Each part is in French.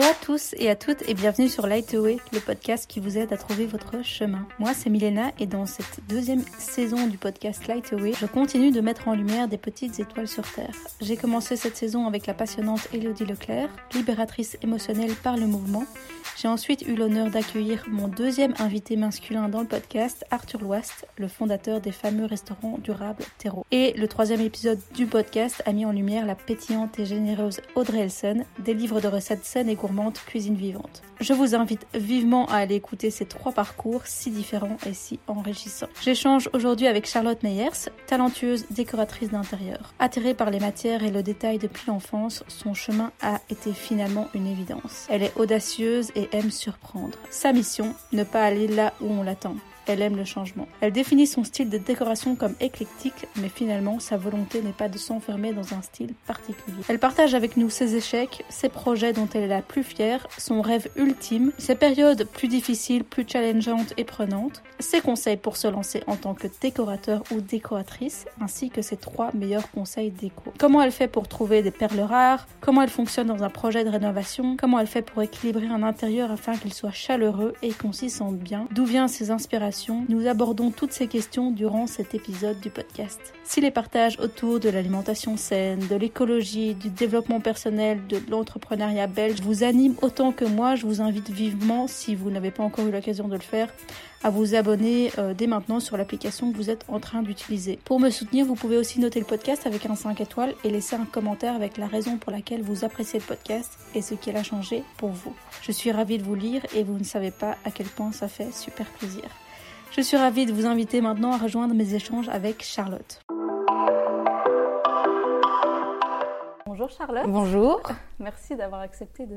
Bonjour à tous et à toutes et bienvenue sur Lightway, le podcast qui vous aide à trouver votre chemin. Moi c'est Milena et dans cette deuxième saison du podcast Lightway, je continue de mettre en lumière des petites étoiles sur Terre. J'ai commencé cette saison avec la passionnante Elodie Leclerc, libératrice émotionnelle par le mouvement. J'ai ensuite eu l'honneur d'accueillir mon deuxième invité masculin dans le podcast, Arthur Loist, le fondateur des fameux restaurants durables Terreau. Et le troisième épisode du podcast a mis en lumière la pétillante et généreuse Audrey Elson, des livres de recettes saines et gourmandes Cuisine Vivante. Je vous invite vivement à aller écouter ces trois parcours si différents et si enrichissants. J'échange aujourd'hui avec Charlotte Meyers, talentueuse décoratrice d'intérieur. Attirée par les matières et le détail depuis l'enfance, son chemin a été finalement une évidence. Elle est audacieuse et aime surprendre. Sa mission, ne pas aller là où on l'attend elle aime le changement. Elle définit son style de décoration comme éclectique, mais finalement, sa volonté n'est pas de s'enfermer dans un style particulier. Elle partage avec nous ses échecs, ses projets dont elle est la plus fière, son rêve ultime, ses périodes plus difficiles, plus challengeantes et prenantes, ses conseils pour se lancer en tant que décorateur ou décoratrice, ainsi que ses trois meilleurs conseils déco. Comment elle fait pour trouver des perles rares, comment elle fonctionne dans un projet de rénovation, comment elle fait pour équilibrer un intérieur afin qu'il soit chaleureux et qu'on s'y sente bien, d'où viennent ses inspirations? Nous abordons toutes ces questions durant cet épisode du podcast. Si les partages autour de l'alimentation saine, de l'écologie, du développement personnel, de l'entrepreneuriat belge vous animent autant que moi, je vous invite vivement, si vous n'avez pas encore eu l'occasion de le faire, à vous abonner euh, dès maintenant sur l'application que vous êtes en train d'utiliser. Pour me soutenir, vous pouvez aussi noter le podcast avec un 5 étoiles et laisser un commentaire avec la raison pour laquelle vous appréciez le podcast et ce qu'il a changé pour vous. Je suis ravie de vous lire et vous ne savez pas à quel point ça fait super plaisir. Je suis ravie de vous inviter maintenant à rejoindre mes échanges avec Charlotte. Bonjour Charlotte. Bonjour. Merci d'avoir accepté de,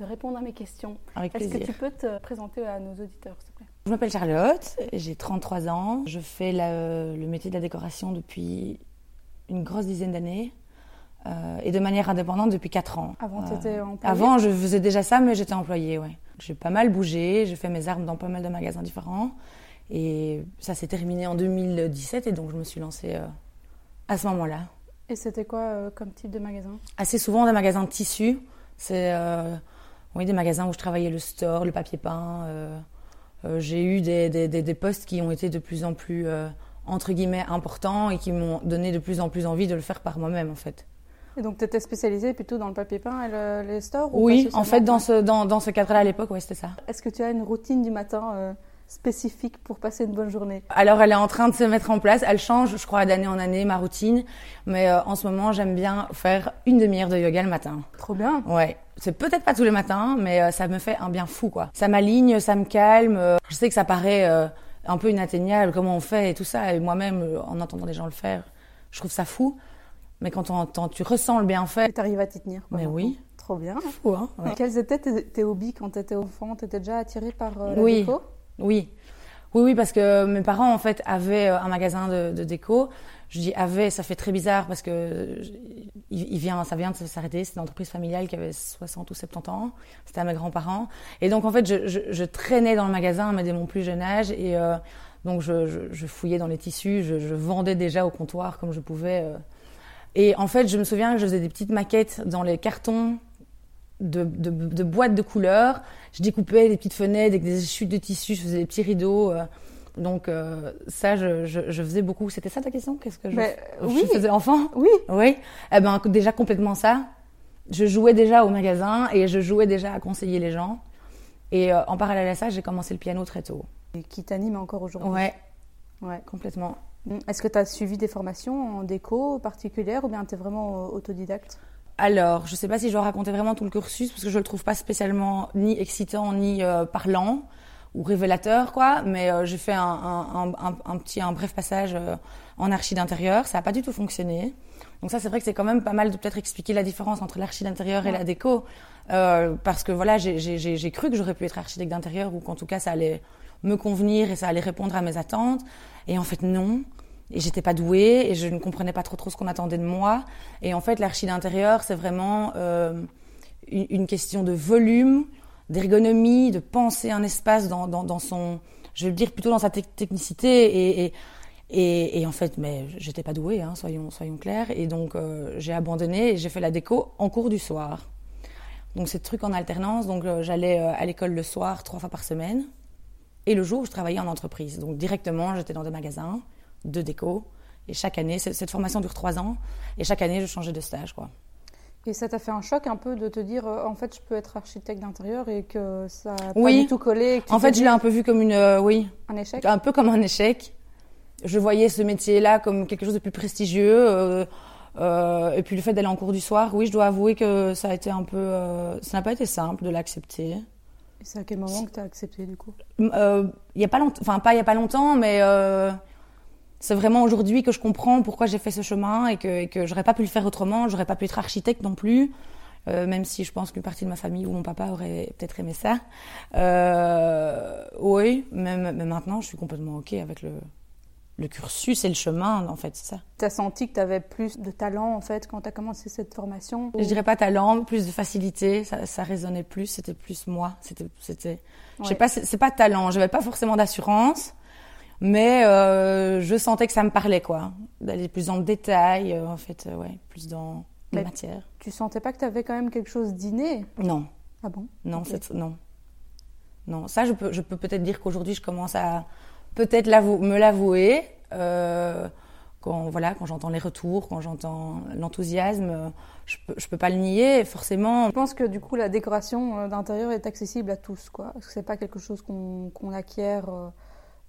répondre à mes questions. Avec Est-ce que tu peux te présenter à nos auditeurs, s'il te plaît? Je m'appelle Charlotte, j'ai 33 ans. Je fais le métier de la décoration depuis une grosse dizaine d'années. Euh, et de manière indépendante depuis 4 ans. Avant, tu étais employée? Avant, je faisais déjà ça, mais j'étais employée, ouais. J'ai pas mal bougé, j'ai fait mes armes dans pas mal de magasins différents. Et ça s'est terminé en 2017 et donc je me suis lancée euh, à ce moment-là. Et c'était quoi euh, comme type de magasin? Assez souvent des magasins de tissus. C'est euh, oui, des magasins où je travaillais le store, le papier peint. j'ai eu des, des, des, postes qui ont été de plus en plus, entre guillemets, importants et qui m'ont donné de plus en plus envie de le faire par moi-même en fait. Et donc, tu étais spécialisée plutôt dans le papier peint et les stores Oui, en fait, dans ce, dans, dans ce cadre-là à l'époque, ouais, c'était ça. Est-ce que tu as une routine du matin spécifique pour passer une bonne journée Alors, elle est en train de se mettre en place. Elle change, je crois, d'année en année, ma routine. Mais euh, en ce moment, j'aime bien faire une demi-heure de yoga le matin. Trop bien. Ouais. C'est peut-être pas tous les matins, mais euh, ça me fait un bien fou, quoi. Ça m'aligne, ça me calme. Euh, je sais que ça paraît un peu inatteignable, comment on fait et tout ça. Et moi-même, en entendant des gens le faire, je trouve ça fou. Mais quand on entend, tu ressens le bienfait. Tu arrives à t'y tenir. mais oui. Trop bien. Fou, hein Quels étaient tes, hobbies quand tu étais enfant? Tu étais déjà attirée par la oui. déco? Oui. Oui, oui, parce que mes parents, en fait, avaient euh, un magasin de, déco. Je dis avait, ça fait très bizarre parce que il, vient, ça vient de s'arrêter. C'est une entreprise familiale qui avait 60 ou 70 ans. C'était à mes grands-parents. Et donc, en fait, je, traînais dans le magasin, dès mon plus jeune âge. Et euh, donc, je, fouillais dans les tissus. Je, vendais déjà au comptoir comme je pouvais. Euh. Et en fait, je me souviens que je faisais des petites maquettes dans les cartons de, de, de, boîtes de couleurs. Je découpais des petites fenêtres avec des chutes de tissu, je faisais des petits rideaux. Euh. donc euh, ça, je, je, je, faisais beaucoup. C'était ça ta question? Qu'est-ce que je, oui. faisais enfant? Oui. Oui. Eh ben déjà complètement ça. Je jouais déjà au magasin et je jouais déjà à conseiller les gens. Et euh, en parallèle à ça, j'ai commencé le piano très tôt. Et qui t'anime encore aujourd'hui? Ouais. Ouais, complètement. Est-ce que tu as suivi des formations en déco particulières ou bien tu es vraiment autodidacte? Alors, je ne sais pas si je dois raconter vraiment tout le cursus parce que je le trouve pas spécialement ni excitant ni euh, parlant ou révélateur, quoi. Mais euh, j'ai fait un, un, un, un, petit, un bref passage euh, en archi d'intérieur. Ça n'a pas du tout fonctionné. Donc ça, c'est vrai que c'est quand même pas mal de peut-être expliquer la différence entre l'archi d'intérieur et la déco, parce que voilà, j'ai cru que j'aurais pu être architecte d'intérieur ou qu'en tout cas ça allait me convenir et ça allait répondre à mes attentes. Et en fait, non et j'étais pas douée et je ne comprenais pas trop trop ce qu'on attendait de moi. Et en fait, l'archi d'intérieur, c'est vraiment euh, une, question de volume, d'ergonomie, de penser un espace dans, dans, dans, son, je veux dire plutôt dans sa technicité et, et en fait, mais j'étais pas douée, hein, soyons, soyons clairs. Et donc, euh, j'ai abandonné et j'ai fait la déco en cours du soir. Donc c'est trucs en alternance. Donc euh, j'allais à l'école le soir trois fois par semaine. Et le jour, je travaillais en entreprise. Donc directement, j'étais dans des magasins de déco. Et chaque année, cette formation dure trois ans. Et chaque année, je changeais de stage. Quoi. Et ça t'a fait un choc un peu de te dire, euh, en fait, je peux être architecte d'intérieur et que ça n'a oui. pas du tout collé. En fait, je l'ai un peu vu comme une, oui. Un échec? Un peu comme un échec. Je voyais ce métier-là comme quelque chose de plus prestigieux. Euh, et puis le fait d'aller en cours du soir, oui, je dois avouer que ça a été un peu, euh, ça n'a pas été simple de l'accepter. Et c'est à quel moment que tu as accepté du coup? Euh, Il y a pas longtemps, enfin pas il y a pas longtemps, mais c'est vraiment aujourd'hui que je comprends pourquoi j'ai fait ce chemin et que, et que j'aurais pas pu le faire autrement. J'aurais pas pu être architecte non plus. même si je pense qu'une partie de ma famille ou mon papa aurait peut-être aimé ça. oui, même, mais maintenant, je suis complètement OK avec le, le cursus et le chemin, en fait, c'est ça. Tu as senti que tu avais plus de talent, en fait, quand tu as commencé cette formation Je dirais pas talent, plus de facilité, ça, ça résonnait plus, c'était plus moi. C'était, c'était, je sais pas, c'est pas talent, j'avais pas forcément d'assurance, mais euh, je sentais que ça me parlait, quoi. D'aller plus dans le détail, euh, en fait, euh, ouais, plus dans la matière. Tu sentais pas que tu avais quand même quelque chose d'inné? Non. Ah bon? Non, c'est, non. Non, ça, je peux, je peux peut-être dire qu'aujourd'hui, je commence à peut-être me l'avouer. Euh, quand voilà, quand j'entends les retours, quand j'entends l'enthousiasme, je peux, je peux pas le nier. Forcément. Je pense que du coup la décoration d'intérieur est accessible à tous, quoi. Parce que c'est pas quelque chose qu'on acquiert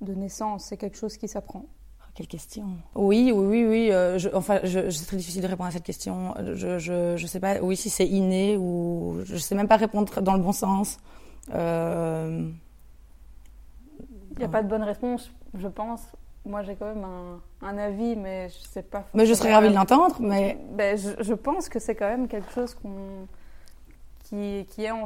de naissance, c'est quelque chose qui s'apprend. Ah, quelle question Oui, oui, oui, oui. je, enfin, je, c'est très difficile de répondre à cette question. Je, je, je sais pas. Oui, si c'est inné ou je sais même pas répondre dans le bon sens. Euh, il n'y a pas de bonne réponse, je pense. Moi, j'ai quand même un, avis, mais je sais pas. Mais je serais ravie de l'entendre, mais. Ben, je, pense que c'est quand même quelque chose qu'on qui, qui, est en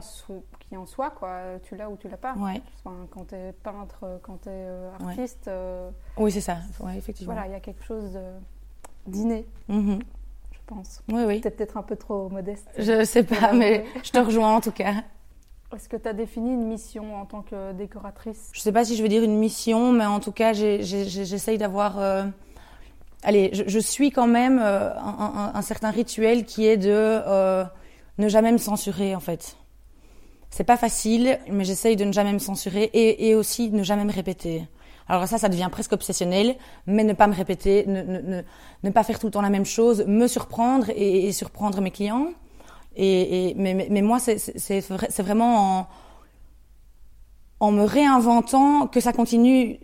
qui en soi, quoi. Tu l'as ou tu l'as pas. Ouais. quand tu es peintre, quand tu es euh, artiste. Euh, oui, c'est ça. Ouais, effectivement. Voilà, il y a quelque chose d'inné. Mm-hmm. Je pense. Oui, oui. Tu peut-être un peu trop modeste. Je sais pas, mais je te rejoins en tout cas. Est-ce que tu as défini une mission en tant que décoratrice? Je ne sais pas si je veux dire une mission, mais en tout cas, j'essaye d'avoir... Euh, allez, je, suis quand même euh, un, certain rituel qui est de euh, ne jamais me censurer, en fait. C'est pas facile, mais j'essaye de ne jamais me censurer et, aussi de ne jamais me répéter. Alors ça, ça devient presque obsessionnel, mais ne pas me répéter, ne, pas faire tout le temps la même chose, me surprendre et surprendre mes clients. Et, mais, mais, moi, c'est vraiment en, en me réinventant que ça continue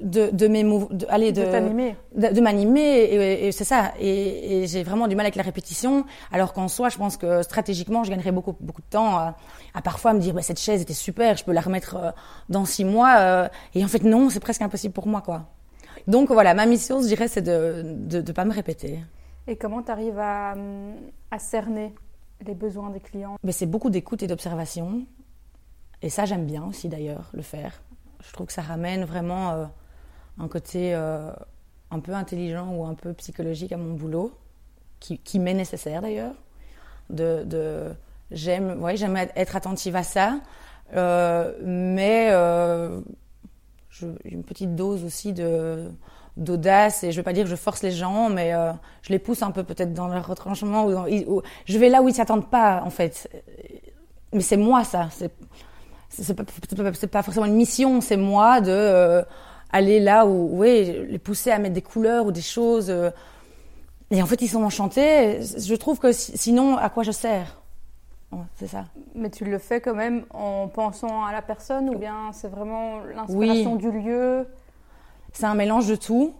de, de mes de, allez, de, de, m'animer et, c'est ça. Et, j'ai vraiment du mal avec la répétition. Alors qu'en soi je pense que stratégiquement je gagnerais beaucoup beaucoup de temps à, à parfois me dire bah, cette chaise était super je peux la remettre euh, dans six mois euh, et en fait non c'est presque impossible pour moi quoi. Donc voilà ma mission je dirais c'est de de, de pas me répéter. Et comment tu arrives à, à cerner les besoins des clients? Mais C'est beaucoup d'écoute et d'observation. Et ça, j'aime bien aussi d'ailleurs, le faire. Je trouve que ça ramène vraiment euh, un côté euh, un peu intelligent ou un peu psychologique à mon boulot, qui, qui m'est nécessaire d'ailleurs. De, de j'aime, ouais, j'aime être attentive à ça, euh, mais je, une petite dose aussi de d'audace et je veux pas dire que je force les gens mais euh, je les pousse un peu peut-être dans leur retranchement ou, je vais là où ils s'attendent pas en fait mais c'est moi ça c'est c'est pas, forcément une mission c'est moi de euh, aller là où oui les pousser à mettre des couleurs ou des choses euh. et en fait ils sont enchantés je trouve que sinon à quoi je sers? C'est ça. Mais tu le fais quand même en pensant à la personne ou bien c'est vraiment l'inspiration du lieu? C'est un mélange de tout.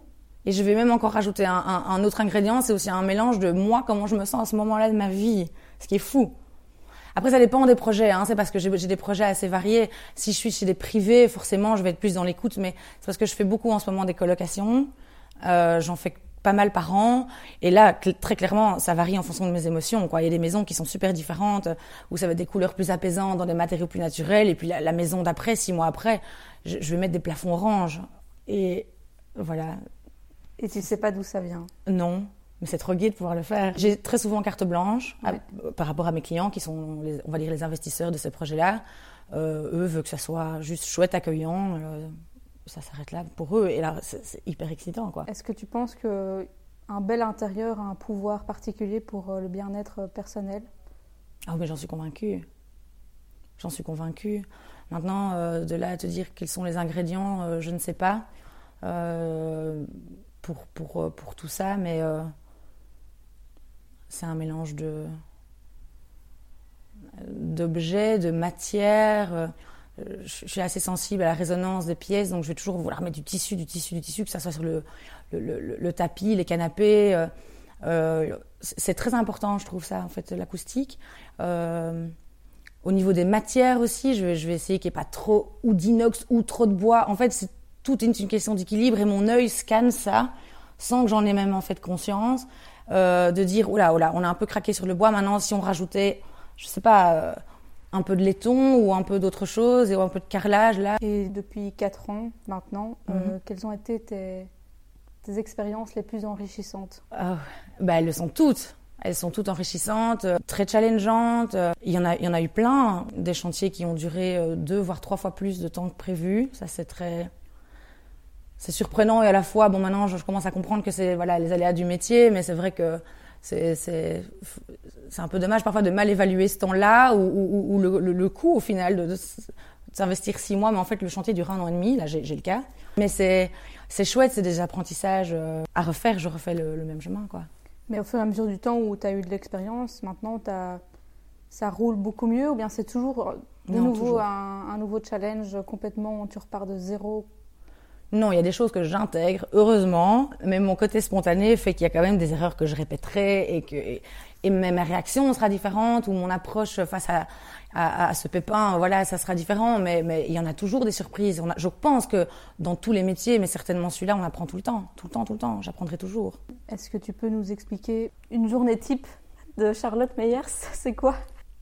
Et je vais même encore rajouter un, autre ingrédient, c'est aussi un mélange de moi, comment je me sens à ce moment-là de ma vie, ce qui est fou. Après, ça dépend des projets, hein. c'est parce que j'ai des projets assez variés. Si je suis chez des privés, forcément, je vais être plus dans l'écoute, mais c'est parce que je fais beaucoup en ce moment des colocations. Euh, J'en fais pas mal par an. Et là, très clairement, ça varie en fonction de mes émotions. Quoi. Il y a des maisons qui sont super différentes, où ça va être des couleurs plus apaisantes, dans des matériaux plus naturels. Et puis la, maison d'après, six mois après, je, je, vais mettre des plafonds orange. Et voilà. Et tu sais pas d'où ça vient? Non, mais c'est trop gai de pouvoir le faire. J'ai très souvent carte blanche par rapport à mes clients qui sont, les, on va dire, les investisseurs de ce projet-là. Euh, eux veulent que ça soit juste chouette, accueillant. Euh, ça s'arrête là pour eux. Et là, c'est hyper excitant. quoi. Est-ce que tu penses que un bel intérieur a un pouvoir particulier pour euh, le bien-être personnel? Ah mais j'en suis convaincue. J'en suis convaincue. Maintenant, euh, de là à te dire quels sont les ingrédients, je ne sais pas pour, pour, pour tout ça, mais c'est un mélange de d'objets, de matières. Je suis assez sensible à la résonance des pièces, donc je vais toujours vouloir mettre du tissu, du tissu, du tissu, que ça soit sur le, le, tapis, les canapés. c'est très important, je trouve ça, en fait, l'acoustique. Au niveau des matières aussi, je vais, je vais essayer qu'il n'y ait pas trop ou d'inox ou trop de bois. En fait, c'est toute une, question d'équilibre et mon œil scanne ça sans que j'en ai même en fait conscience. Euh, de dire, oula, oula, on a un peu craqué sur le bois. Maintenant, si on rajoutait, je sais pas, euh, un peu de laiton ou un peu d'autre chose et un peu de carrelage là. Et depuis 4 ans maintenant, euh, mhm. quelles ont été tes, tes expériences les plus enrichissantes? Oh, bah, Elles le sont toutes. Elles sont toutes enrichissantes, très challengeantes. Il y en a, il y en a eu plein, hein. des chantiers qui ont duré deux voire trois fois plus de temps que prévu. Ça c'est très, c'est surprenant et à la fois, bon maintenant je, commence à comprendre que c'est voilà les aléas du métier, mais c'est vrai que c'est c'est c'est un peu dommage parfois de mal évaluer ce temps-là ou, ou, le, le, coût au final de, de s'investir six mois, mais en fait le chantier dure un an et demi. Là j'ai le cas, mais c'est c'est chouette, c'est des apprentissages à refaire. Je refais le, le même chemin quoi. Mais au fur et à mesure du temps où tu as eu de l'expérience, maintenant as... ça roule beaucoup mieux ou bien c'est toujours de nouveau Un, nouveau challenge complètement, tu repars de zéro non, il y a des choses que j'intègre, heureusement, mais mon côté spontané fait qu'il y a quand même des erreurs que je répéterai et que et même ma réaction sera différente ou mon approche face à, à, ce pépin, voilà, ça sera différent. Mais, mais il y en a toujours des surprises. Je pense que dans tous les métiers, mais certainement celui-là, on apprend tout le temps, tout le temps, tout le temps. J'apprendrai toujours. Est-ce que tu peux nous expliquer une journée type de Charlotte Meyers? C'est quoi?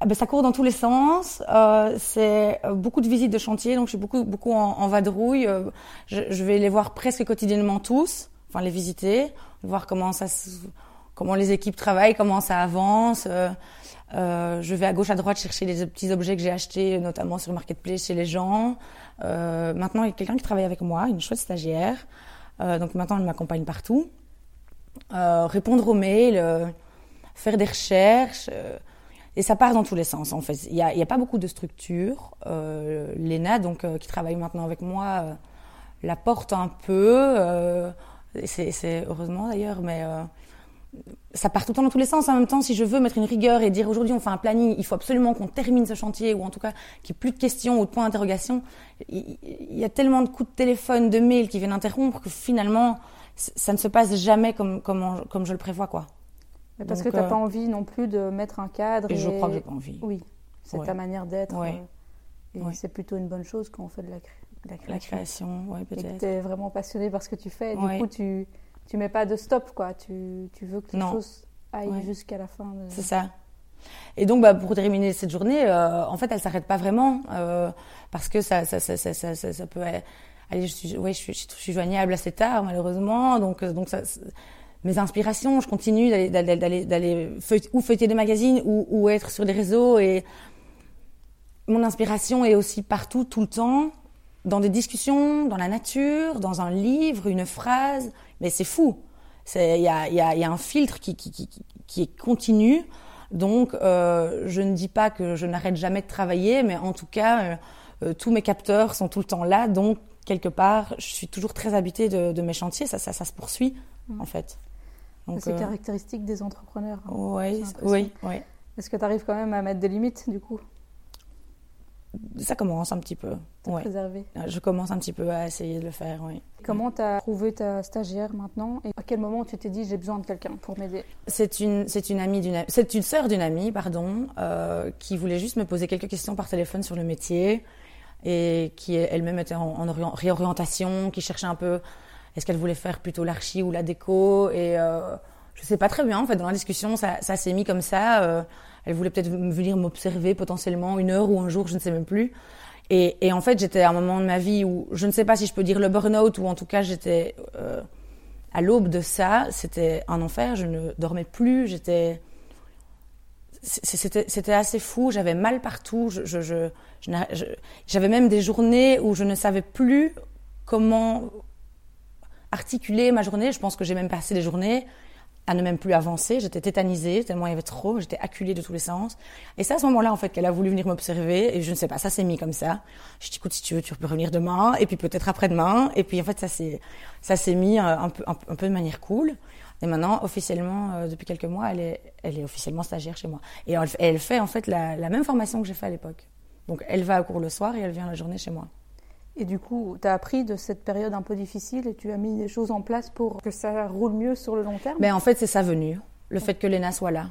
Ben, ça court dans tous les sens. Euh, c'est euh, beaucoup de visites de chantier, donc je suis beaucoup beaucoup en, vadrouille. Euh, je, je, vais les voir presque quotidiennement tous, enfin les visiter, voir comment ça comment les équipes travaillent, comment ça avance. Euh, euh, je vais à gauche à droite chercher les petits objets que j'ai achetés, notamment sur marketplace chez les gens. Euh, maintenant, il y a quelqu'un qui travaille avec moi, une chouette stagiaire. Donc maintenant, elle m'accompagne partout. Répondre aux mails, faire des recherches. Et ça part dans tous les sens, en fait. Il n'y a, pas beaucoup de structure. Léna, donc, qui travaille maintenant avec moi, la porte un peu. c'est heureusement d'ailleurs, mais ça part tout le temps dans tous les sens. En même temps, si je veux mettre une rigueur et dire aujourd'hui on fait un planning, il faut absolument qu'on termine ce chantier ou en tout cas qu'il n'y ait plus de questions ou de points d'interrogation, il, y a tellement de coups de téléphone, de mails qui viennent interrompre que finalement ça ne se passe jamais comme, comme, comme je le prévois. quoi. Mais parce que tu n'as euh, pas envie non plus de mettre un cadre. Et, je crois que j'ai pas envie. Oui, c'est ta manière d'être. Euh, et c'est plutôt une bonne chose quand on fait de la, la création. La création, oui, peut-être. Et que tu es vraiment passionné par ce que tu fais. Et du coup, tu tu mets pas de stop, quoi. Tu, tu veux que les choses aillent jusqu'à la fin. C'est ça. Et donc, bah, pour terminer cette journée, euh, en fait, elle s'arrête pas vraiment euh, parce que ça, ça, ça, ça, peut. Aller, je suis, ouais, je suis, je suis joignable assez tard, malheureusement. Donc, donc ça, mes inspirations, je continue d'aller, ou feuilleter des magazines ou, ou être sur des réseaux. Et mon inspiration est aussi partout, tout le temps, dans des discussions, dans la nature, dans un livre, une phrase, mais c'est fou. Il y a, y, a, y a, un filtre qui, qui, qui, qui est continu. Donc, euh, je ne dis pas que je n'arrête jamais de travailler, mais en tout cas, euh, euh, tous mes capteurs sont tout le temps là. Donc, quelque part, je suis toujours très habitée de, de mes chantiers. Ça, ça, ça se poursuit, mmh. en fait. C'est euh, caractéristique des entrepreneurs. Hein, oui, oui, oui. Est-ce que tu arrives quand même à mettre des limites, du coup? Ça commence un petit peu. Ouais. Je commence un petit peu à essayer de le faire, oui. Comment tu as trouvé ta stagiaire maintenant? Et à quel moment tu t'es dit j'ai besoin de quelqu'un pour m'aider? C'est une c'est une amie d'une c'est une sœur d'une amie pardon euh, qui voulait juste me poser quelques questions par téléphone sur le métier et qui elle-même était en, réorientation, qui cherchait un peu est-ce qu'elle voulait faire plutôt l'archi ou la déco et euh, je sais pas très bien en fait dans la discussion ça, s'est mis comme ça. Euh, elle voulait peut-être venir m'observer potentiellement une heure ou un jour, je ne sais même plus. Et, en fait, j'étais à un moment de ma vie où je ne sais pas si je peux dire le burn-out ou en tout cas j'étais euh, à l'aube de ça. C'était un enfer. Je ne dormais plus. J'étais c'était assez fou. J'avais mal partout. Je, je, je, j'avais même des journées où je ne savais plus comment articuler ma journée. Je pense que j'ai même passé des journées à ne même plus avancer. J'étais tétanisée, tellement il y avait trop, j'étais acculée de tous les sens. Et c'est à ce moment-là, en fait, qu'elle a voulu venir m'observer, et je ne sais pas, ça s'est mis comme ça. Je dis, écoute, si tu veux, tu peux revenir demain, et puis peut-être après-demain, et puis en fait, ça s'est, ça s'est mis euh, un peu, un, peu de manière cool. Et maintenant, officiellement, euh, depuis quelques mois, elle est, elle est officiellement stagiaire chez moi. Et elle, fait en fait la, la même formation que j'ai fait à l'époque. Donc, elle va à cours le soir et elle vient la journée chez moi. Et du coup, tu as appris de cette période un peu difficile et tu as mis des choses en place pour que ça roule mieux sur le long terme ben, En fait, c'est ça venu. Le fait que Léna soit là.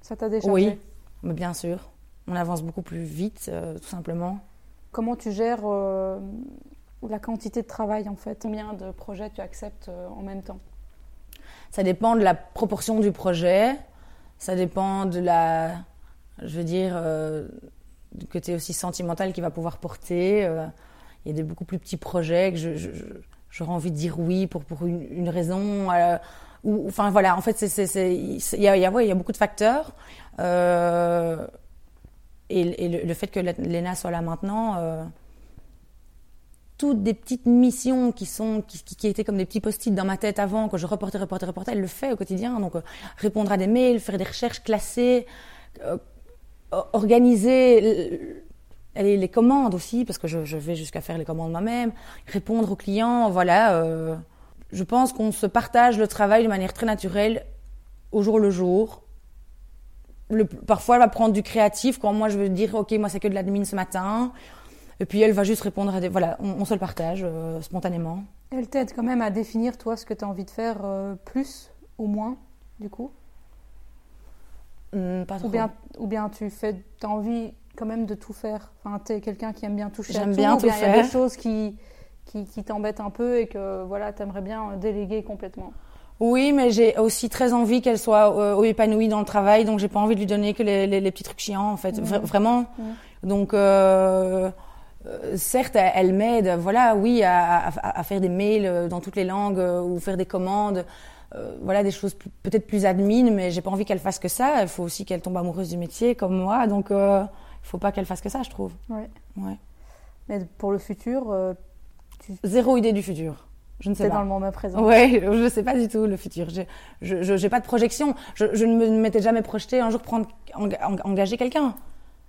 Ça t'a déjà Oui, mais bien sûr. On avance beaucoup plus vite, euh, tout simplement. Comment tu gères euh, la quantité de travail, en fait? Combien de projets tu acceptes euh, en même temps? Ça dépend de la proportion du projet. Ça dépend de la... Je veux dire du côté aussi sentimental qu'il va pouvoir porter il y a des beaucoup plus petits projets que j'aurais envie de dire oui pour, pour une, raison. Euh, ou, enfin voilà, en fait, il, y a, y y a beaucoup de facteurs. Euh, et, le, fait que Léna soit là maintenant, euh, toutes des petites missions qui sont qui, qui, étaient comme des petits post-it dans ma tête avant que je reportais, reportais, reportais, elle le fait au quotidien. Donc répondre à des mails, faire des recherches, classer, organiser les commandes aussi, parce que je, vais jusqu'à faire les commandes moi-même, répondre aux clients, voilà. Euh, je pense qu'on se partage le travail de manière très naturelle, au jour le jour. Le, parfois, elle va prendre du créatif quand moi je veux dire, ok, moi c'est que de l'admin ce matin. Et puis elle va juste répondre à des. Voilà, on, se le partage euh, spontanément. Elle t'aide quand même à définir, toi, ce que tu as envie de faire euh, plus ou moins, du coup? Hmm, Pas trop. Ou bien, ou bien tu fais, as envie quand même de tout faire Enfin, tu es quelqu'un qui aime bien toucher J'aime à tout, bien tout faire. Il y a des choses qui, qui, qui t'embêtent un peu et que voilà, tu aimerais bien déléguer complètement. Oui, mais j'ai aussi très envie qu'elle soit euh, épanouie dans le travail, donc j'ai pas envie de lui donner que les, les, petits trucs chiants, en fait, vraiment. Donc, euh, euh, certes, elle, m'aide, voilà, oui, à, à, faire des mails dans toutes les langues ou faire des commandes. voilà des choses peut-être plus admin, mais j'ai pas envie qu'elle fasse que ça. Il faut aussi qu'elle tombe amoureuse du métier comme moi, donc faut pas qu'elle fasse que ça, je trouve. Ouais. ouais. Mais pour le futur, euh, tu... zéro idée du futur. Je ne sais pas. dans le moment présent. Ouais, je ne sais pas du tout le futur. Je je n'ai pas de projection. Je, je ne m'étais jamais projeté un jour prendre engager quelqu'un.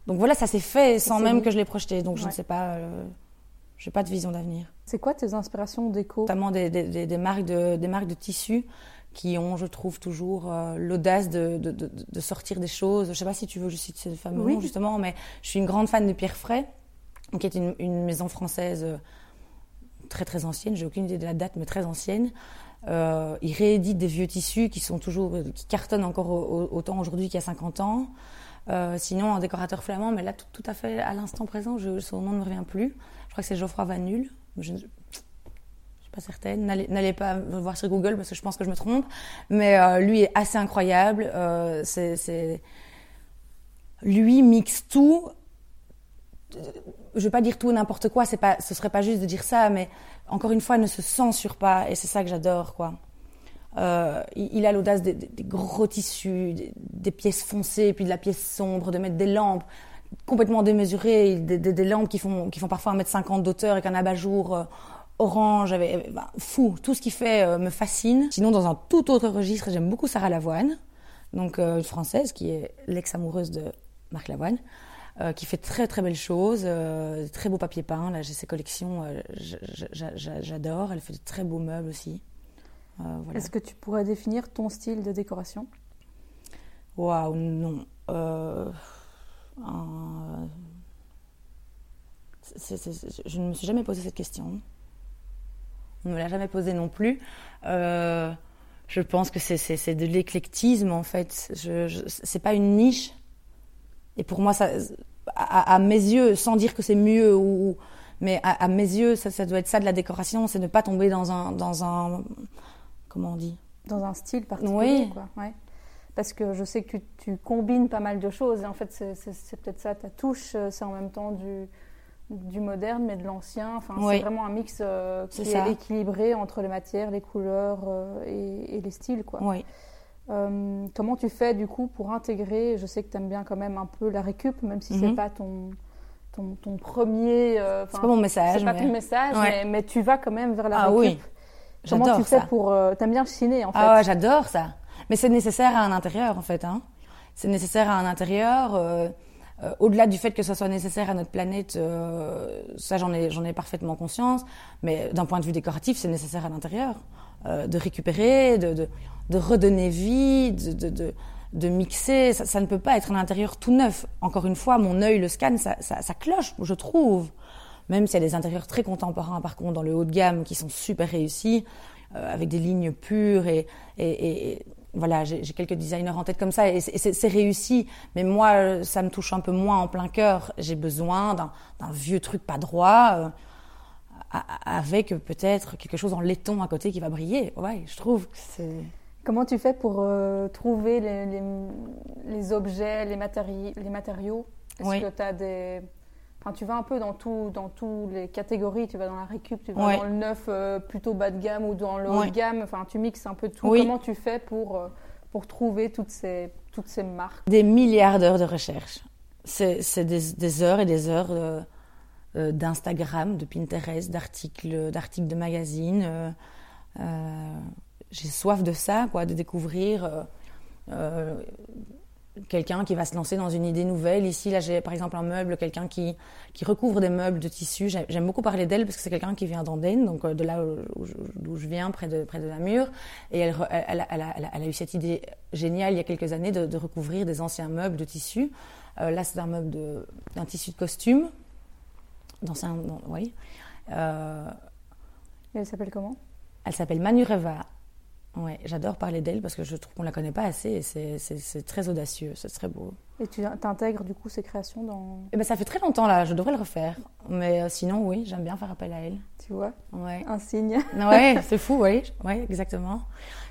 Donc voilà, ça s'est fait sans même que je l'ai projeté. Donc je ne sais pas. Euh, j'ai pas de vision d'avenir. C'est quoi tes inspirations déco Notamment des, des, des, marques de des marques de tissus qui ont, je trouve, toujours euh, l'audace de, de, de, de, sortir des choses. Je ne sais pas si tu veux je cite ce fameux oui. justement, mais je suis une grande fan de Pierre Fray, qui est une, une maison française euh, très très ancienne, j'ai aucune idée de la date, mais très ancienne. Euh, il réédite des vieux tissus qui sont toujours, qui cartonnent encore autant aujourd'hui qu'il y a 50 ans. Euh, sinon, un décorateur flamand, mais là, tout, tout à fait à l'instant présent, je, son nom ne me revient plus. Je crois que c'est Geoffroy Vanul. Je, pas certaine. N'allez pas voir sur Google parce que je pense que je me trompe. Mais euh, lui est assez incroyable. Euh, c'est, lui mixe tout. Je vais pas dire tout n'importe quoi. C'est pas, ce serait pas juste de dire ça, mais encore une fois, ne se censure pas et c'est ça que j'adore, quoi. Euh, il, a l'audace des, gros tissus, des, pièces foncées, puis de la pièce sombre, de mettre des lampes complètement démesurées, des, lampes qui font, qui font parfois 1m50 d'auteur et qu'un abat-jour Orange, avait, bah, fou, tout ce qu'il fait euh, me fascine. Sinon, dans un tout autre registre, j'aime beaucoup Sarah Lavoine, donc euh, une française qui est l'ex-amoureuse de Marc Lavoine, euh, qui fait très très belles choses, très beaux papiers peints. Là, j'ai ses collections, j'adore. Elle fait de très beaux meubles aussi. Voilà. Est-ce que tu pourrais définir ton style de décoration? Waouh, non. je ne me suis jamais posé cette question. On ne me l'a jamais posé non plus. Euh, je pense que c'est de l'éclectisme en fait. Je, je c'est pas une niche. Et pour moi, ça, à, à mes yeux, sans dire que c'est mieux ou, mais à, à, mes yeux, ça, ça doit être ça de la décoration, c'est ne pas tomber dans un, dans un, comment on dit? Dans un style particulier, oui. quoi. Ouais. Parce que je sais que tu, tu, combines pas mal de choses. Et en fait, c'est peut-être ça ta touche. C'est en même temps du, du moderne mais de l'ancien. Enfin, c'est vraiment un mix euh, qui est, équilibré entre les matières, les couleurs euh, et, les styles, quoi. Oui. Euh, comment tu fais du coup pour intégrer Je sais que tu aimes bien quand même un peu la récup, même si c'est mhm. pas ton ton, ton premier. c'est pas mon message. C'est pas ton message, mais, mais, tu vas quand même vers la ah, récup. Oui. Comment tu fais pour T'aimes bien chiner en fait Ah ouais, j'adore ça. Mais c'est nécessaire à un intérieur, en fait. Hein. C'est nécessaire à un intérieur. Euh, euh, au-delà du fait que ça soit nécessaire à notre planète, euh, ça j'en ai, j'en ai parfaitement conscience. Mais d'un point de vue décoratif, c'est nécessaire à l'intérieur. de récupérer, de, de, de, redonner vie, de, de, de mixer. Ça, ça, ne peut pas être un intérieur tout neuf. Encore une fois, mon œil le scanne, ça, ça, ça cloche, je trouve. Même s'il y a des intérieurs très contemporains, par contre, dans le haut de gamme, qui sont super réussis, euh, avec des lignes pures et, et, et voilà, j'ai quelques designers en tête comme ça et c'est réussi. Mais moi, ça me touche un peu moins en plein cœur. J'ai besoin d'un vieux truc pas droit. Euh, avec peut-être quelque chose en laiton à côté qui va briller. Ouais, je trouve que c'est. Comment tu fais pour euh, trouver les, les, les, objets, les, matéri les matériaux? Est-ce que tu as des, Enfin, tu vas un peu dans tout, dans toutes les catégories. Tu vas dans la récup, tu vas dans le neuf euh, plutôt bas de gamme ou dans le haut de gamme. Enfin, tu mixes un peu tout. Comment tu fais pour, euh, pour trouver toutes ces, toutes ces marques? Des milliards d'heures de recherche. C'est des, des, heures et des heures euh, d'Instagram, de Pinterest, d'articles, d'articles de magazines. J'ai soif de ça, quoi, de découvrir quelqu'un qui va se lancer dans une idée nouvelle. Ici, là, j'ai par exemple un meuble, quelqu'un qui, qui recouvre des meubles de tissu. J'aime beaucoup parler d'elle parce que c'est quelqu'un qui vient d'Andenne, donc euh, de là où je, viens, près de, près de Namur. Et elle, elle, elle, a, elle, a, eu cette idée géniale il y a quelques années de, de recouvrir des anciens meubles de tissu. Euh, là, c'est un meuble d'un tissu de costume. D'ancien, oui. Euh, elle s'appelle comment? Elle s'appelle Manureva. Ouais, j'adore parler d'elle parce que je trouve qu'on la connaît pas assez et c'est très audacieux, c'est très beau. Et tu intègres du coup ces créations dans. Eh ben, ça fait très longtemps là, je devrais le refaire. Mais euh, sinon, oui, j'aime bien faire appel à elle. Tu vois? Ouais. Un signe. ouais, c'est fou, oui, ouais, exactement.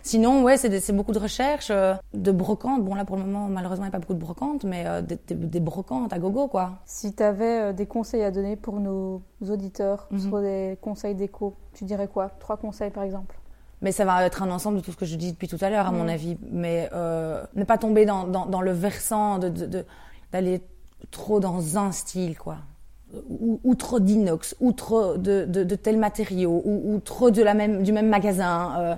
Sinon, ouais, c'est beaucoup de recherches, euh, de brocantes. Bon, là pour le moment, malheureusement, il n'y a pas beaucoup de brocantes, mais euh, des, des, brocantes à gogo, quoi. Si tu avais des conseils à donner pour nos auditeurs mhm. sur des conseils d'éco, tu dirais quoi? Trois conseils par exemple mais ça va être un ensemble de tout ce que je dis depuis tout à l'heure, à mon mm. avis. Mais euh, ne pas tomber dans, dans, dans le versant d'aller de, de, trop dans un style, quoi. Ou, ou trop d'inox, ou trop de, de, tels matériaux, ou, ou, trop de la même, du même magasin. Euh,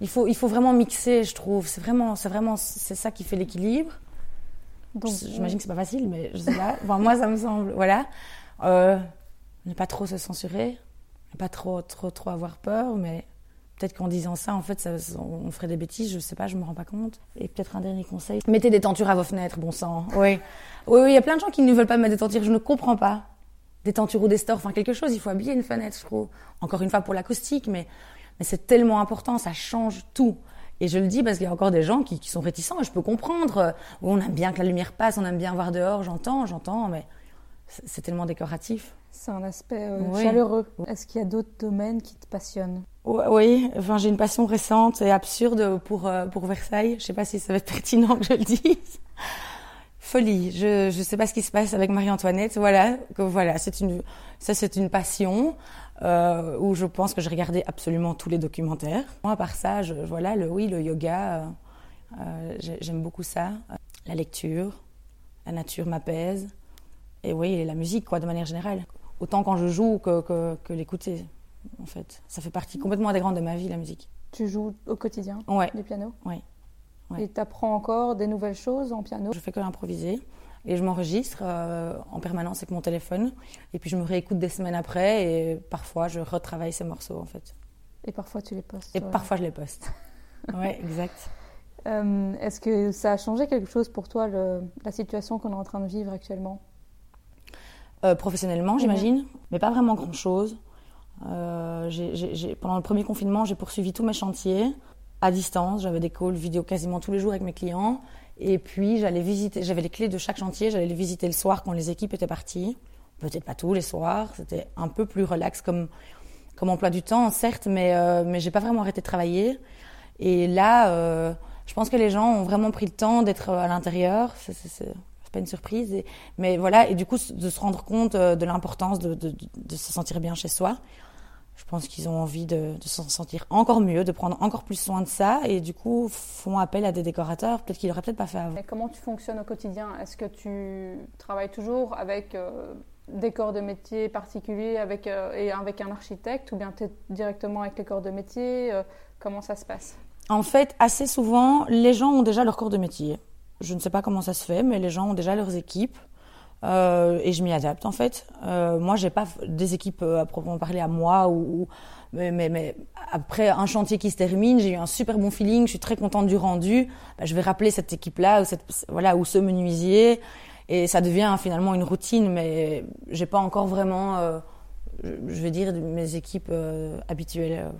il, faut, il faut vraiment mixer, je trouve. C'est vraiment, c'est vraiment, c'est ça qui fait l'équilibre. J'imagine que c'est pas facile, mais je sais pas. moi, ça me semble. Voilà. Euh, ne pas trop se censurer, ne pas trop, trop, trop avoir peur, mais Peut-être qu'en disant ça, en fait, ça, on ferait des bêtises, je sais pas, je me rends pas compte. Et peut-être un dernier conseil. Mettez des tentures à vos fenêtres, bon sang. Oui. Oui, oui, il y a plein de gens qui ne veulent pas mettre des tentures, je ne comprends pas. Des tentures ou des stores, enfin quelque chose, il faut habiller une fenêtre, je trouve. Encore une fois pour l'acoustique, mais, mais c'est tellement important, ça change tout. Et je le dis parce qu'il y a encore des gens qui, qui sont réticents, et je peux comprendre. On aime bien que la lumière passe, on aime bien voir dehors, j'entends, j'entends, mais c'est tellement décoratif. C'est un aspect euh, chaleureux. Est-ce qu'il y a d'autres domaines qui te passionnent? Oui, enfin, j'ai une passion récente et absurde pour, euh, pour Versailles. Je sais pas si ça va être pertinent que je le dise. Folie. Je ne sais pas ce qui se passe avec Marie-Antoinette. Voilà, que, voilà c'est une, ça c'est une passion euh, où je pense que j'ai regardé absolument tous les documentaires. Moi, à part ça, je, voilà, le, oui, le yoga, j'aime beaucoup ça. La lecture, la nature m'apaise. Et oui, la musique, quoi, de manière générale. Autant quand je joue que, que, l'écouter, en fait. Ça fait partie complètement intégrante de ma vie, la musique. Tu joues au quotidien ouais. du piano Oui. Ouais. Et tu apprends encore des nouvelles choses en piano Je fais que l'improviser. Et je m'enregistre euh, en permanence avec mon téléphone. Et puis je me réécoute des semaines après. Et parfois, je retravaille ces morceaux, en fait. Et parfois, tu les postes Et parfois, je les poste. oui, exact. Euh, est-ce que ça a changé quelque chose pour toi, le, la situation qu'on est en train de vivre actuellement? Euh, professionnellement, mhm. j'imagine, mais pas vraiment grand-chose. Euh, pendant le premier confinement, j'ai poursuivi tous mes chantiers à distance. J'avais des calls vidéo quasiment tous les jours avec mes clients. Et puis, j'allais visiter, j'avais les clés de chaque chantier, j'allais les visiter le soir quand les équipes étaient parties. Peut-être pas tous les soirs, c'était un peu plus relax comme, comme emploi du temps, certes, mais, euh, mais j'ai pas vraiment arrêté de travailler. Et là, euh, je pense que les gens ont vraiment pris le temps d'être à l'intérieur. C'est pas une surprise. Et, mais voilà, et du coup, de se rendre compte euh, de l'importance de, se sentir bien chez soi. Je pense qu'ils ont envie de, de se sentir encore mieux, de prendre encore plus soin de ça, et du coup font appel à des décorateurs, peut-être qu'ils n'auraient peut-être pas fait avant. Et comment tu fonctionnes au quotidien? Est-ce que tu travailles toujours avec euh, des corps de métier particuliers avec, euh, et avec un architecte, ou bien tu es directement avec les corps de métier? Comment ça se passe? En fait, assez souvent, les gens ont déjà leur corps de métier. Je ne sais pas comment ça se fait, mais les gens ont déjà leurs équipes. Euh, et je m'y adapte en fait. Euh, moi, j'ai pas des équipes euh, à proprement parler à moi ou, mais, mais, après un chantier qui se termine, j'ai eu un super bon feeling, je suis très contente du rendu. Bah, je vais rappeler cette équipe-là ou voilà ou ce menuisier et ça devient finalement une routine. Mais j'ai pas encore vraiment, euh, je, vais dire mes équipes habituelles.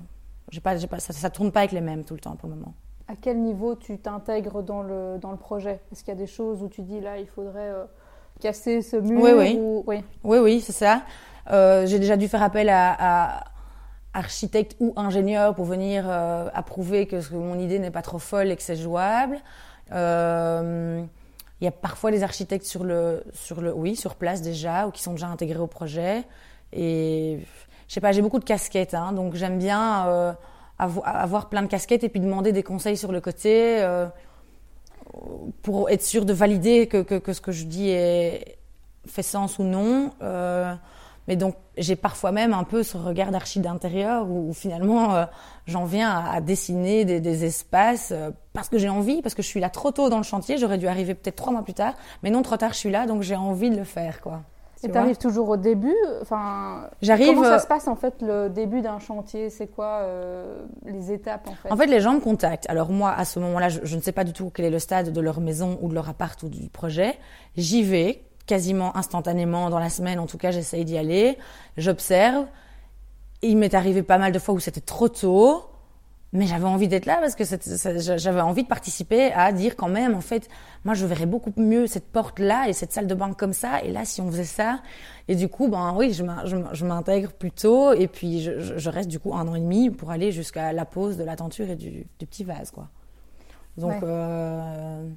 j'ai pas, j'ai pas ça, ça tourne pas avec les mêmes tout le temps pour le moment. À quel niveau tu t'intègres dans le dans le projet? Est-ce qu'il y a des choses où tu dis là il faudrait casser ce mur Oui, oui. Oui, oui, oui c'est ça. Euh, j'ai déjà dû faire appel à, à, architecte ou ingénieur pour venir euh, approuver que, que, mon idée n'est pas trop folle et que c'est jouable. Euh, il y a parfois des architectes sur le, sur le, oui, sur place déjà ou qui sont déjà intégrés au projet. Et je sais pas, j'ai beaucoup de casquettes, hein, donc j'aime bien euh, avoir plein de casquettes et puis demander des conseils sur le côté. Pour être sûr de valider que, ce que je dis est, fait sens ou non. Euh, mais donc, j'ai parfois même un peu ce regard d'archi d'intérieur où, finalement, euh, j'en viens à, dessiner des, des espaces euh, parce que j'ai envie, parce que je suis là trop tôt dans le chantier. J'aurais dû arriver peut-être trois mois plus tard, mais non, trop tard, je suis là, donc j'ai envie de le faire, quoi. Et tu arrives toujours au début Enfin, J'arrive. Comment ça euh, se passe en fait le début d'un chantier? C'est quoi euh, les étapes en fait? En fait, les gens me contactent. Alors moi, à ce moment-là, je, je, ne sais pas du tout quel est le stade de leur maison ou de leur appart ou du projet. J'y vais quasiment instantanément dans la semaine. En tout cas, j'essaye d'y aller. J'observe. Il m'est arrivé pas mal de fois où c'était trop tôt. Mais j'avais envie d'être là parce que j'avais envie de participer à dire quand même, en fait, moi je verrais beaucoup mieux cette porte-là et cette salle de bain comme ça. Et là, si on faisait ça, et du coup, ben oui, je m'intègre plus tôt et puis je, je, reste du coup un an et demi pour aller jusqu'à la pose de la tenture et du, du petit vase, quoi. Donc euh,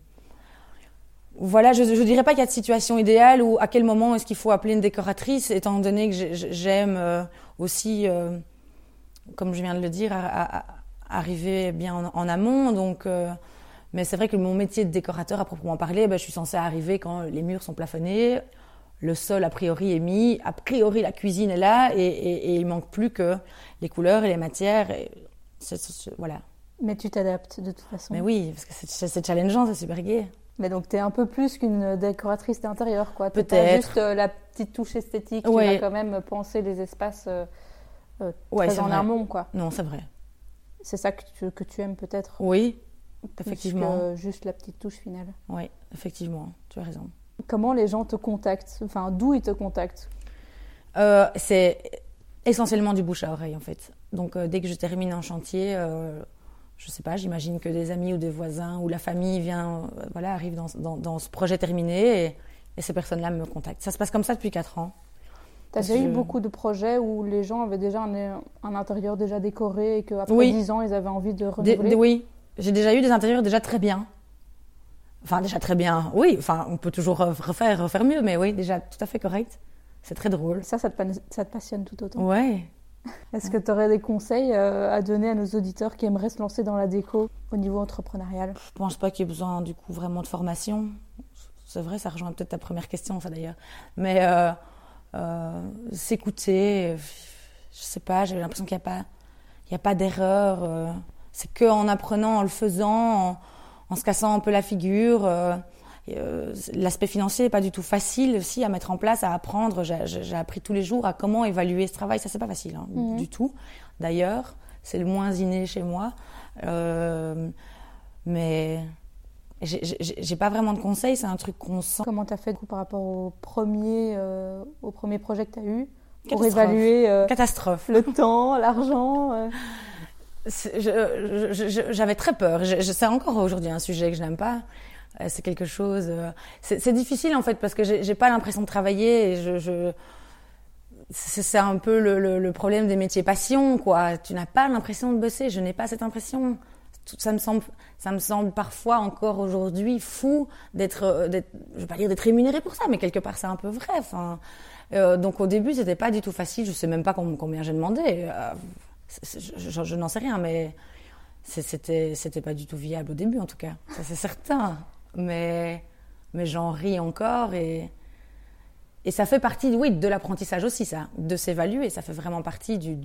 voilà, je, je dirais pas qu'il y a de situation idéale ou à quel moment est-ce qu'il faut appeler une décoratrice, étant donné que j'aime euh, aussi, euh, comme je viens de le dire, à, à arriver bien en, amont. Donc, euh, mais c'est vrai que mon métier de décorateur, à proprement parler, ben, je suis censée arriver quand les murs sont plafonnés, le sol a priori est mis, a priori la cuisine est là, et, et, et il manque plus que les couleurs et les matières. Et voilà. Mais tu t'adaptes de toute façon. Mais oui, parce que c'est challengeant, c'est super gai. Mais donc tu es un peu plus qu'une décoratrice d'intérieur, quoi. Peut-être. juste euh, la petite touche esthétique. Tu vas quand même penser les espaces euh, euh très en amont, quoi. Non, c'est vrai. C'est ça que tu, que tu aimes peut-être Oui, effectivement. Que juste la petite touche finale. Oui, effectivement, tu as raison. Comment les gens te contactent? Enfin, d'où ils te contactent? Euh, C'est essentiellement du bouche à oreille, en fait. Donc, euh, dès que je termine un chantier, euh, je sais pas, j'imagine que des amis ou des voisins ou la famille vient, euh, voilà, arrive dans, dans, dans, ce projet terminé et, et ces personnes-là me contactent. Ça se passe comme ça depuis 4 ans. Tu as déjà eu beaucoup de projets où les gens avaient déjà un, un intérieur déjà décoré et qu'après oui. 10 ans, ils avaient envie de renouveler Oui, j'ai déjà eu des intérieurs déjà très bien. Enfin, déjà très bien, oui. Enfin, on peut toujours refaire, refaire mieux, mais oui, déjà tout à fait correct. C'est très drôle. Ça, ça te, ça te, passionne tout autant Ouais. Est-ce que tu aurais des conseils euh, à donner à nos auditeurs qui aimeraient se lancer dans la déco au niveau entrepreneurial? Je pense pas qu'il y ait besoin du coup vraiment de formation. C'est vrai, ça rejoint peut-être ta première question, ça d'ailleurs. Mais euh, s'écouter. Je sais pas, j'avais l'impression qu'il n'y a pas, il y a pas d'erreur. Euh, c'est que en apprenant, en le faisant, en, en, se cassant un peu la figure. Euh, euh L'aspect financier n'est pas du tout facile aussi à mettre en place, à apprendre. J'ai appris tous les jours à comment évaluer ce travail. Ça, c'est pas facile hein, mmh. du tout. D'ailleurs, c'est le moins inné chez moi. Euh, mais j'ai pas vraiment de conseils, c'est un truc qu'on sent. Comment tu as fait par rapport au premier, euh, au premier projet que tu as eu? Pour évaluer euh, Catastrophe. le temps, l'argent euh... J'avais très peur. C'est encore aujourd'hui un sujet que je n'aime pas. Euh, c'est quelque chose. C'est difficile en fait parce que j'ai pas l'impression de travailler et je, je c'est un peu le, le, le, problème des métiers passion, quoi. Tu n'as pas l'impression de bosser. Je n'ai pas cette impression ça me semble, ça me semble parfois encore aujourd'hui fou d'être, euh, je vais pas dire d'être rémunéré pour ça, mais quelque part c'est un peu vrai. Enfin, euh, donc au début c'était pas du tout facile. Je sais même pas combien j'ai demandé. Euh, je, n'en sais rien, mais c'était, c'était pas du tout viable au début en tout cas. Ça c'est certain. Mais, mais j'en ris encore et et ça fait partie, oui, de l'apprentissage aussi, ça, de s'évaluer. Ça fait vraiment partie du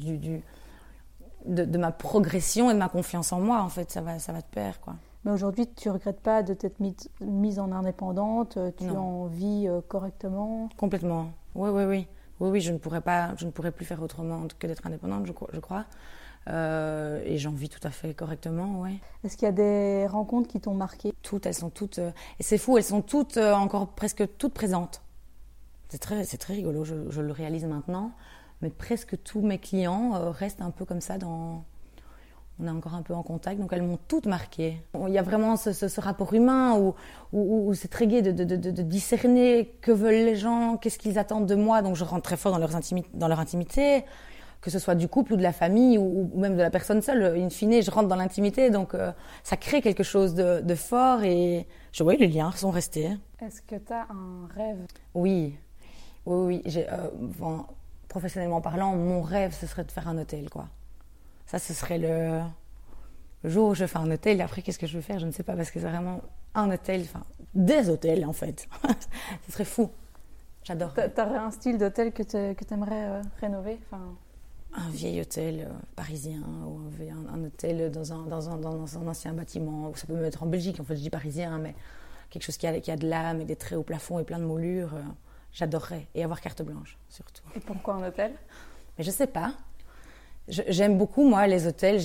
de, ma progression et de ma confiance en moi, en fait. Ça va, ça va de pair, quoi. Mais aujourd'hui, tu regrettes pas de t'être mise, mise en indépendante Tu en vis correctement? Complètement. Oui, oui, oui. Oui, oui, je ne pourrais pas, je ne pourrais plus faire autrement que d'être indépendante, je, je crois. Euh, et j'en vis tout à fait correctement, ouais. Est-ce qu'il y a des rencontres qui t'ont marqué? Toutes, elles sont toutes. Euh, et c'est fou, elles sont toutes euh, encore presque toutes présentes. C'est très, c'est très rigolo, je, je, le réalise maintenant. Mais presque tous mes clients restent un peu comme ça dans. On est encore un peu en contact, donc elles m'ont toutes marqué. Il y a vraiment ce, ce, rapport humain où, où, où c'est très gai de, de, de, de, discerner que veulent les gens, qu'est-ce qu'ils attendent de moi. Donc je rentre très fort dans, leurs dans leur intimité que ce soit du couple ou de la famille ou, même de la personne seule. In fine, je rentre dans l'intimité, donc euh, ça crée quelque chose de, fort et je vois les liens sont restés. Est-ce que tu as un rêve? Oui, oui, oui. Euh, professionnellement parlant, mon rêve, ce serait de faire un hôtel, quoi. Ça, ce serait le, jour où je fais un hôtel. Et après, qu'est-ce que je veux faire? Je ne sais pas, parce que c'est vraiment un hôtel, enfin, des hôtels, en fait. ce serait fou. J'adore. T'aurais un style d'hôtel que tu aimerais euh, rénover? Enfin un vieil hôtel euh, parisien ou un, hôtel dans un, dans, un, dans un, ancien bâtiment. Ça peut même être en Belgique, en fait, je dis parisien, mais quelque chose qui a, qui a de l'âme et des traits au plafond et plein de moulures. Euh, j'adorerais. Et avoir carte blanche, surtout. Et pourquoi un hôtel? Mais je sais pas. J'aime beaucoup, moi, les hôtels.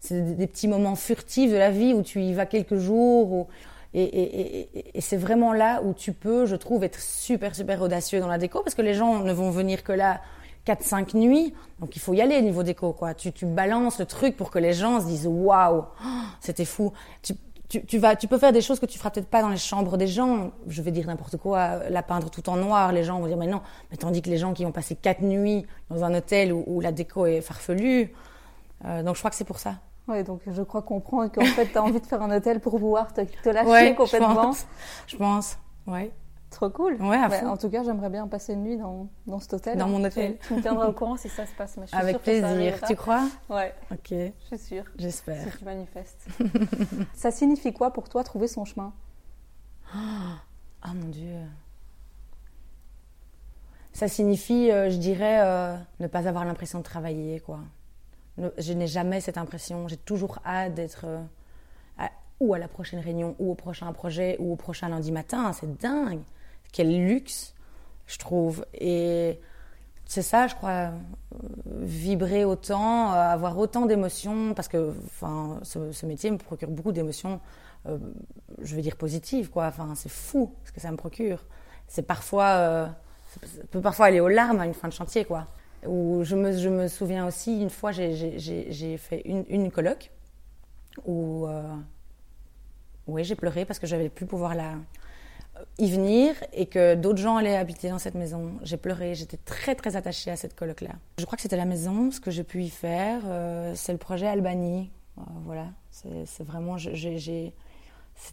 C'est des, petits moments furtifs de la vie où tu y vas quelques jours. et, et, et c'est vraiment là où tu peux, je trouve, être super, super audacieux dans la déco parce que les gens ne vont venir que là 4-5 nuits. Donc il faut y aller au niveau déco, quoi. Tu, tu balances le truc pour que les gens se disent waouh, c'était fou. Tu, tu, tu, vas, tu peux faire des choses que tu feras peut-être pas dans les chambres des gens. Je vais dire n'importe quoi, la peindre tout en noir. Les gens vont dire mais non. Mais tandis que les gens qui ont passé 4 nuits dans un hôtel où, la déco est farfelue. Euh, donc je crois que c'est pour ça. Oui, donc je crois comprendre qu'en fait, tu as envie de faire un hôtel pour pouvoir te, te lâcher complètement. Je pense, je pense, ouais. Trop cool. Ouais, à En tout cas, j'aimerais bien passer une nuit dans, dans cet hôtel. Dans mon hôtel. Tu me tiendras au courant si ça se passe. Mais je suis Avec plaisir. tu crois? Ouais. Ok. Je suis sûre. J'espère. Si tu manifestes. ça signifie quoi pour toi trouver son chemin? Ah oh, mon Dieu. Ça signifie, euh, je dirais, euh, ne pas avoir l'impression de travailler, quoi. je n'ai jamais cette impression. J'ai toujours hâte d'être euh, ou à la prochaine réunion, ou au prochain projet, ou au prochain lundi matin. C'est dingue quel luxe, je trouve. Et c'est ça, je crois, vibrer autant, euh, avoir autant d'émotions, parce que enfin, ce, métier me procure beaucoup d'émotions, euh, je veux dire positives, quoi. Enfin, c'est fou ce que ça me procure. C'est parfois, euh, ça peut parfois aller aux larmes à une fin de chantier, quoi. Où je me, je me souviens aussi, une fois, j'ai fait une, une colloque où, oui, j'ai pleuré parce que j'avais plus pouvoir la, y venir et que d'autres gens allaient habiter dans cette maison. J'ai pleuré, j'étais très très attachée à cette coloc-là. Je crois que c'était la maison, ce que j'ai pu y faire, euh, c'est le projet Albanie. Euh, voilà, c'est vraiment, j'ai,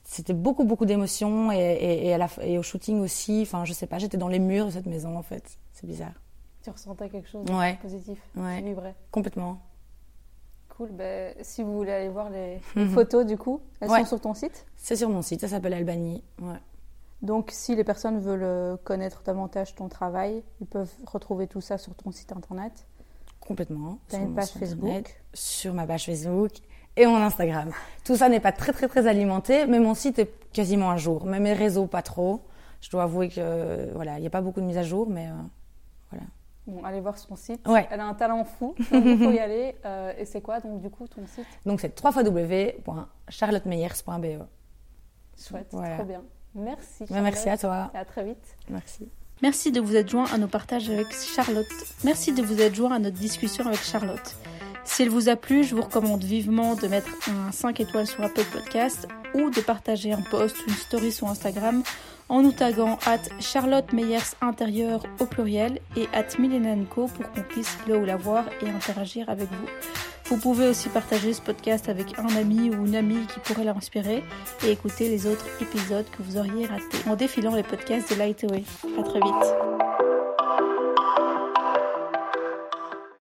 c'était beaucoup beaucoup d'émotions et, et, et, au shooting aussi. Enfin, je sais pas, j'étais dans les murs de cette maison en fait. C'est bizarre. Tu ressentais quelque chose de positif, ouais. tu vibrais? Complètement. Cool. Ben, si vous voulez aller voir les, photos du coup, elles sont sur ton site? C'est sur mon site, ça s'appelle Albanie. Ouais. Donc, si les personnes veulent euh, connaître davantage ton travail, ils peuvent retrouver tout ça sur ton site internet. Complètement. Tu as une page Facebook Sur ma page Facebook et mon Instagram. Tout ça n'est pas très, très, très alimenté, mais mon site est quasiment à jour. Mais mes réseaux, pas trop. Je dois avouer que, voilà, il n'y a pas beaucoup de mises à jour, mais euh, voilà. Bon, allez voir son site. Ouais. Elle a un talent fou, il faut y aller. Euh, et c'est quoi, donc, du coup, ton site? Donc, c'est www.charlottemeyers.be. Chouette, trop bien. Merci. merci à toi. À très vite. Merci. Merci de vous être joint à nos partages avec Charlotte. Merci de vous être joint à notre discussion avec Charlotte. Si elle vous a plu, je vous recommande vivement de mettre un 5 étoiles sur Apple Podcast ou de partager un post ou une story sur Instagram en nous taguant at Charlotte Meyers intérieur au pluriel et at Milenanco pour qu'on puisse le ou la voir et interagir avec vous. Vous pouvez aussi partager ce podcast avec un ami ou une amie qui pourrait l'inspirer et écouter les autres épisodes que vous auriez ratés en défilant les podcasts de Lightway. À très vite.